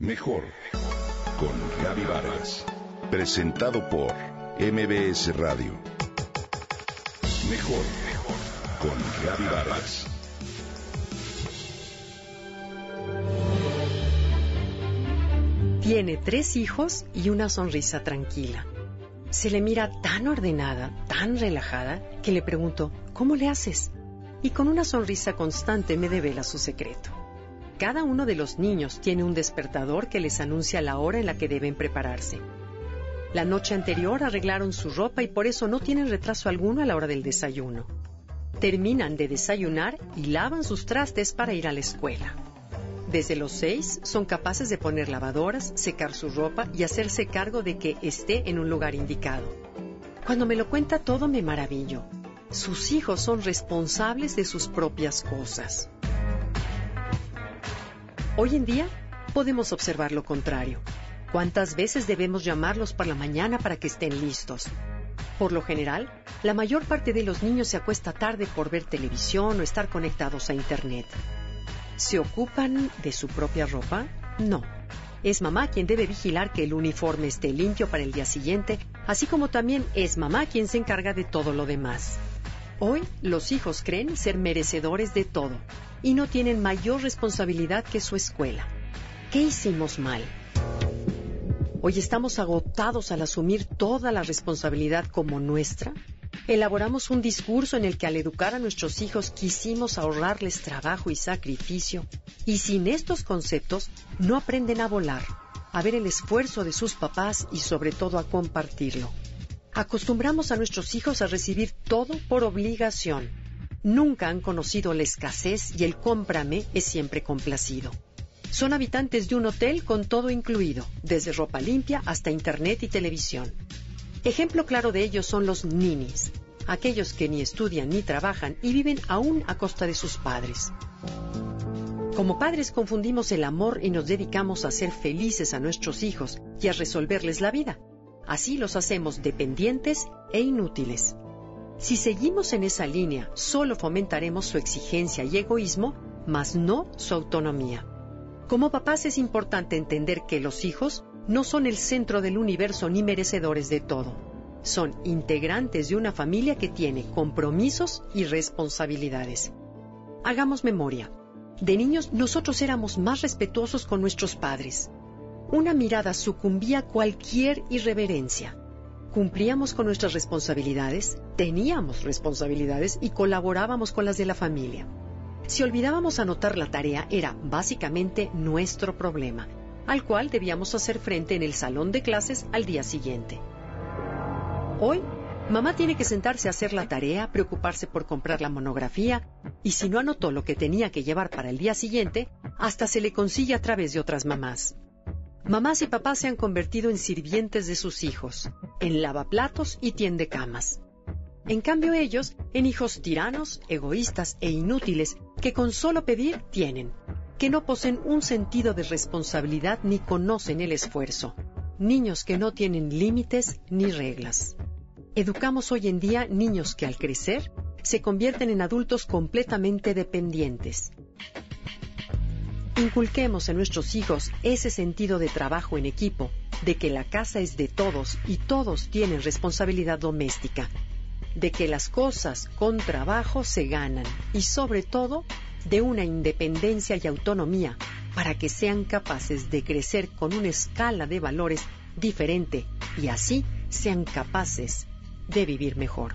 Mejor con Gaby Vargas. Presentado por MBS Radio. Mejor con Gaby Vargas. Tiene tres hijos y una sonrisa tranquila. Se le mira tan ordenada, tan relajada, que le pregunto, ¿cómo le haces? Y con una sonrisa constante me devela su secreto. Cada uno de los niños tiene un despertador que les anuncia la hora en la que deben prepararse. La noche anterior arreglaron su ropa y por eso no tienen retraso alguno a la hora del desayuno. Terminan de desayunar y lavan sus trastes para ir a la escuela. Desde los seis son capaces de poner lavadoras, secar su ropa y hacerse cargo de que esté en un lugar indicado. Cuando me lo cuenta todo me maravillo. Sus hijos son responsables de sus propias cosas. Hoy en día podemos observar lo contrario. ¿Cuántas veces debemos llamarlos por la mañana para que estén listos? Por lo general, la mayor parte de los niños se acuesta tarde por ver televisión o estar conectados a Internet. ¿Se ocupan de su propia ropa? No. Es mamá quien debe vigilar que el uniforme esté limpio para el día siguiente, así como también es mamá quien se encarga de todo lo demás. Hoy los hijos creen ser merecedores de todo y no tienen mayor responsabilidad que su escuela. ¿Qué hicimos mal? Hoy estamos agotados al asumir toda la responsabilidad como nuestra. Elaboramos un discurso en el que al educar a nuestros hijos quisimos ahorrarles trabajo y sacrificio, y sin estos conceptos no aprenden a volar, a ver el esfuerzo de sus papás y sobre todo a compartirlo. Acostumbramos a nuestros hijos a recibir todo por obligación. Nunca han conocido la escasez y el cómprame es siempre complacido. Son habitantes de un hotel con todo incluido, desde ropa limpia hasta internet y televisión. Ejemplo claro de ellos son los ninis, aquellos que ni estudian ni trabajan y viven aún a costa de sus padres. Como padres confundimos el amor y nos dedicamos a ser felices a nuestros hijos y a resolverles la vida. Así los hacemos dependientes e inútiles. Si seguimos en esa línea, solo fomentaremos su exigencia y egoísmo, mas no su autonomía. Como papás es importante entender que los hijos no son el centro del universo ni merecedores de todo. Son integrantes de una familia que tiene compromisos y responsabilidades. Hagamos memoria. De niños nosotros éramos más respetuosos con nuestros padres una mirada sucumbía cualquier irreverencia. Cumplíamos con nuestras responsabilidades, teníamos responsabilidades y colaborábamos con las de la familia. Si olvidábamos anotar la tarea era básicamente nuestro problema, al cual debíamos hacer frente en el salón de clases al día siguiente. Hoy, mamá tiene que sentarse a hacer la tarea, preocuparse por comprar la monografía, y si no anotó lo que tenía que llevar para el día siguiente, hasta se le consigue a través de otras mamás. Mamás y papás se han convertido en sirvientes de sus hijos, en lavaplatos y tiende camas. En cambio ellos, en hijos tiranos, egoístas e inútiles que con solo pedir tienen, que no poseen un sentido de responsabilidad ni conocen el esfuerzo, niños que no tienen límites ni reglas. Educamos hoy en día niños que al crecer se convierten en adultos completamente dependientes, Inculquemos en nuestros hijos ese sentido de trabajo en equipo, de que la casa es de todos y todos tienen responsabilidad doméstica, de que las cosas con trabajo se ganan y sobre todo de una independencia y autonomía para que sean capaces de crecer con una escala de valores diferente y así sean capaces de vivir mejor.